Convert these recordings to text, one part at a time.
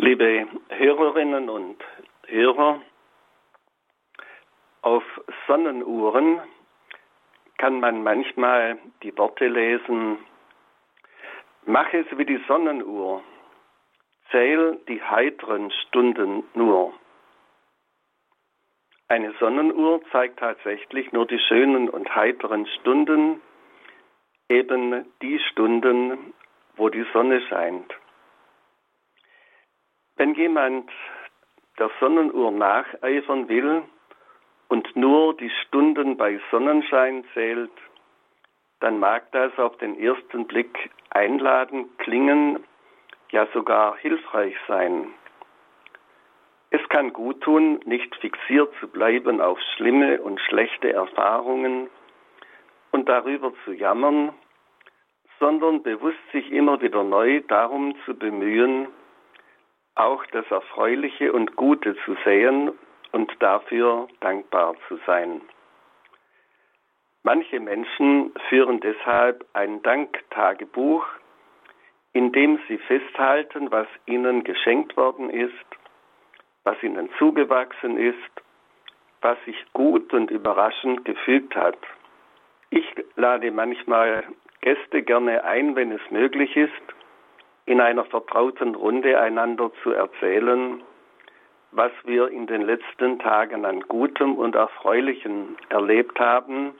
Liebe Hörerinnen und Hörer, auf Sonnenuhren kann man manchmal die Worte lesen, mach es wie die Sonnenuhr, zähl die heiteren Stunden nur. Eine Sonnenuhr zeigt tatsächlich nur die schönen und heiteren Stunden, eben die Stunden, wo die Sonne scheint. Wenn jemand der Sonnenuhr nacheifern will und nur die Stunden bei Sonnenschein zählt, dann mag das auf den ersten Blick einladen, klingen, ja sogar hilfreich sein. Es kann gut tun, nicht fixiert zu bleiben auf schlimme und schlechte Erfahrungen und darüber zu jammern, sondern bewusst sich immer wieder neu darum zu bemühen, auch das Erfreuliche und Gute zu sehen und dafür dankbar zu sein. Manche Menschen führen deshalb ein Danktagebuch, in dem sie festhalten, was ihnen geschenkt worden ist, was ihnen zugewachsen ist, was sich gut und überraschend gefügt hat. Ich lade manchmal Gäste gerne ein, wenn es möglich ist, in einer vertrauten Runde einander zu erzählen, was wir in den letzten Tagen an Gutem und Erfreulichem erlebt haben.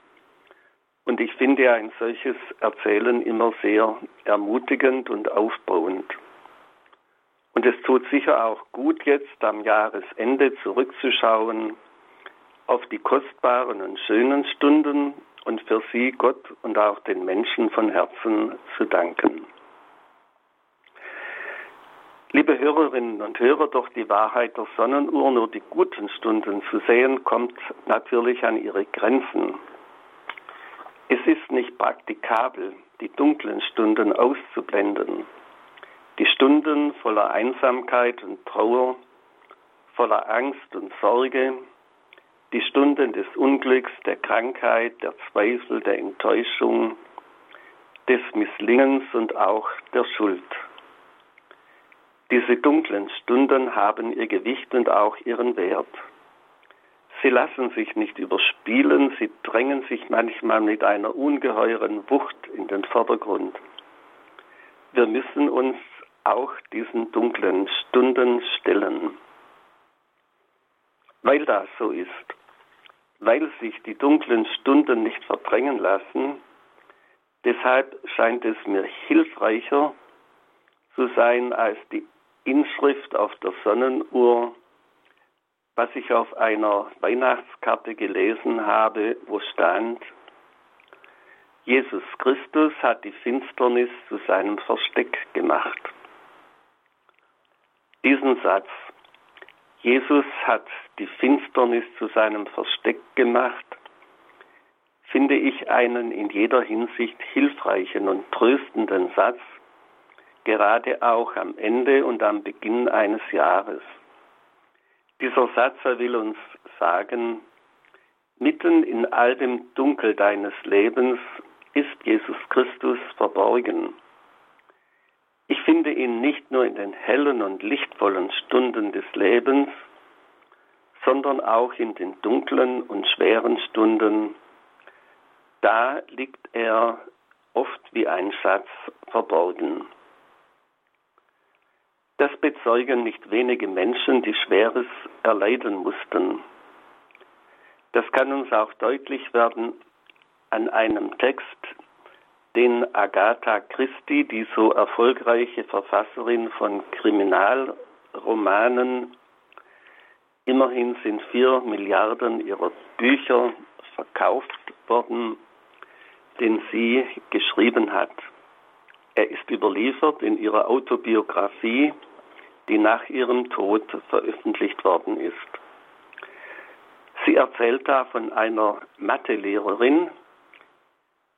Und ich finde ein solches Erzählen immer sehr ermutigend und aufbauend. Und es tut sicher auch gut, jetzt am Jahresende zurückzuschauen auf die kostbaren und schönen Stunden und für sie Gott und auch den Menschen von Herzen zu danken. Liebe Hörerinnen und Hörer, doch die Wahrheit der Sonnenuhr, nur die guten Stunden zu sehen, kommt natürlich an ihre Grenzen. Es ist nicht praktikabel, die dunklen Stunden auszublenden. Die Stunden voller Einsamkeit und Trauer, voller Angst und Sorge, die Stunden des Unglücks, der Krankheit, der Zweifel, der Enttäuschung, des Misslingens und auch der Schuld. Diese dunklen Stunden haben ihr Gewicht und auch ihren Wert. Sie lassen sich nicht überspielen, sie drängen sich manchmal mit einer ungeheuren Wucht in den Vordergrund. Wir müssen uns auch diesen dunklen Stunden stellen. Weil das so ist, weil sich die dunklen Stunden nicht verdrängen lassen, deshalb scheint es mir hilfreicher zu sein als die Inschrift auf der Sonnenuhr, was ich auf einer Weihnachtskarte gelesen habe, wo stand, Jesus Christus hat die Finsternis zu seinem Versteck gemacht. Diesen Satz Jesus hat die Finsternis zu seinem Versteck gemacht, finde ich einen in jeder Hinsicht hilfreichen und tröstenden Satz, gerade auch am Ende und am Beginn eines Jahres. Dieser Satz will uns sagen, mitten in all dem Dunkel deines Lebens ist Jesus Christus verborgen. Ich finde ihn nicht nur in den hellen und lichtvollen Stunden des Lebens, sondern auch in den dunklen und schweren Stunden. Da liegt er oft wie ein Schatz verborgen. Das bezeugen nicht wenige Menschen, die Schweres erleiden mussten. Das kann uns auch deutlich werden an einem Text, den Agatha Christie, die so erfolgreiche Verfasserin von Kriminalromanen, immerhin sind vier Milliarden ihrer Bücher verkauft worden, den sie geschrieben hat. Er ist überliefert in ihrer Autobiografie, die nach ihrem Tod veröffentlicht worden ist. Sie erzählt da von einer Mathelehrerin,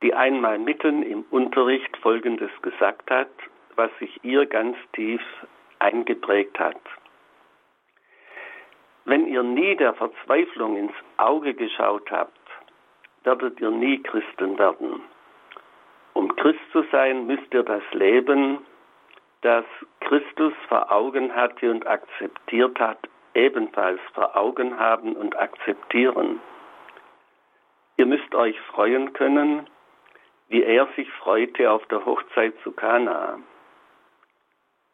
die einmal mitten im Unterricht Folgendes gesagt hat, was sich ihr ganz tief eingeprägt hat. Wenn ihr nie der Verzweiflung ins Auge geschaut habt, werdet ihr nie Christen werden. Um Christ zu sein, müsst ihr das Leben, das Christus vor Augen hatte und akzeptiert hat, ebenfalls vor Augen haben und akzeptieren. Ihr müsst euch freuen können, wie er sich freute auf der Hochzeit zu Kana.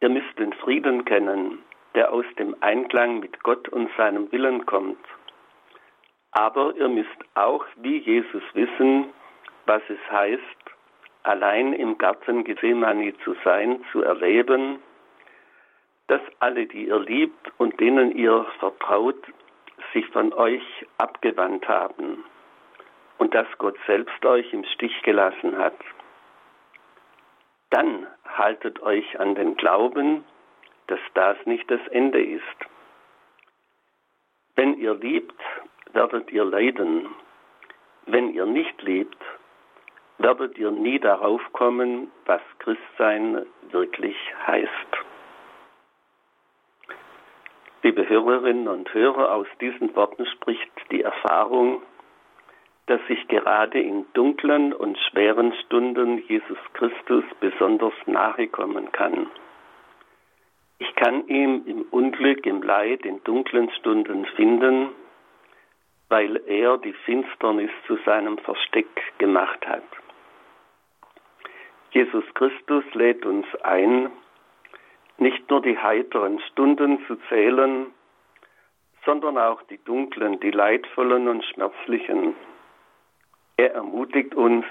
Ihr müsst den Frieden kennen, der aus dem Einklang mit Gott und seinem Willen kommt. Aber ihr müsst auch wie Jesus wissen, was es heißt, allein im Garten Gethsemane zu sein, zu erleben, dass alle, die ihr liebt und denen ihr vertraut, sich von euch abgewandt haben und dass Gott selbst euch im Stich gelassen hat. Dann haltet euch an den Glauben, dass das nicht das Ende ist. Wenn ihr liebt, werdet ihr leiden. Wenn ihr nicht liebt, werdet ihr nie darauf kommen, was Christsein wirklich heißt. Liebe Hörerinnen und Hörer, aus diesen Worten spricht die Erfahrung, dass ich gerade in dunklen und schweren Stunden Jesus Christus besonders nahe kommen kann. Ich kann ihm im Unglück, im Leid, in dunklen Stunden finden, weil er die Finsternis zu seinem Versteck gemacht hat. Jesus Christus lädt uns ein, nicht nur die heiteren Stunden zu zählen, sondern auch die dunklen, die leidvollen und schmerzlichen. Er ermutigt uns,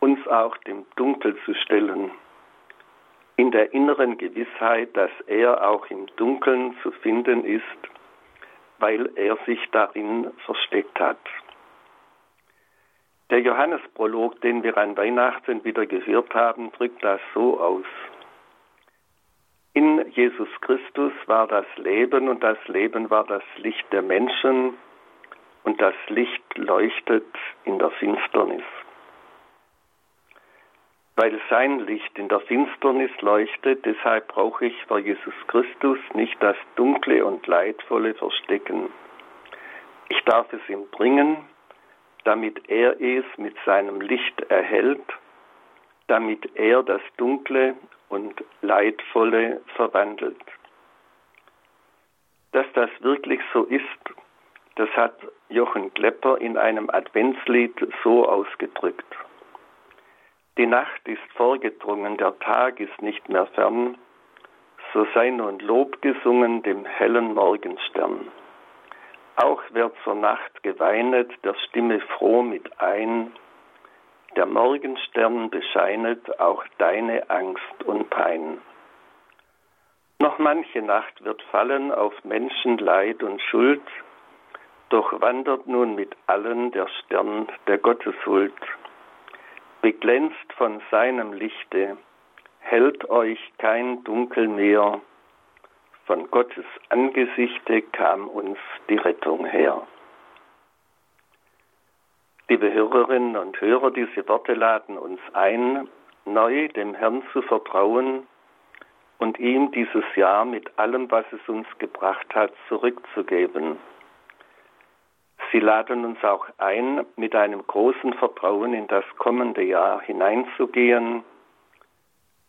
uns auch dem Dunkel zu stellen, in der inneren Gewissheit, dass er auch im Dunkeln zu finden ist, weil er sich darin versteckt hat. Der Johannesprolog, den wir an Weihnachten wieder gehört haben, drückt das so aus. In Jesus Christus war das Leben und das Leben war das Licht der Menschen und das Licht leuchtet in der Finsternis. Weil sein Licht in der Finsternis leuchtet, deshalb brauche ich vor Jesus Christus nicht das Dunkle und Leidvolle verstecken. Ich darf es ihm bringen, damit er es mit seinem Licht erhält, damit er das Dunkle und Leidvolle verwandelt. Dass das wirklich so ist, das hat Jochen Klepper in einem Adventslied so ausgedrückt. Die Nacht ist vorgedrungen, der Tag ist nicht mehr fern, so sei nun Lob gesungen dem hellen Morgenstern. Auch wird zur Nacht geweinet, der Stimme froh mit ein, der Morgenstern bescheinet auch deine Angst und Pein. Noch manche Nacht wird fallen auf Menschen Leid und Schuld, doch wandert nun mit allen der Stern der Gotteshuld. Beglänzt von seinem Lichte, hält euch kein Dunkel mehr, von Gottes Angesichte kam uns die Rettung her. Liebe Hörerinnen und Hörer, diese Worte laden uns ein, neu dem Herrn zu vertrauen und ihm dieses Jahr mit allem, was es uns gebracht hat, zurückzugeben. Sie laden uns auch ein, mit einem großen Vertrauen in das kommende Jahr hineinzugehen,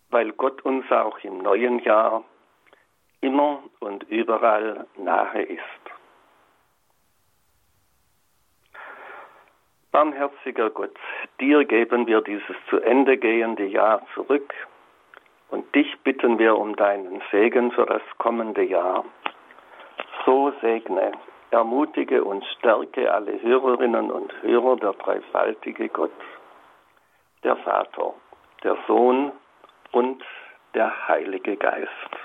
weil Gott uns auch im neuen Jahr immer und überall nahe ist. Barmherziger Gott, dir geben wir dieses zu Ende gehende Jahr zurück und dich bitten wir um deinen Segen für das kommende Jahr. So segne ermutige und stärke alle Hörerinnen und Hörer der dreifaltige Gott, der Vater, der Sohn und der Heilige Geist.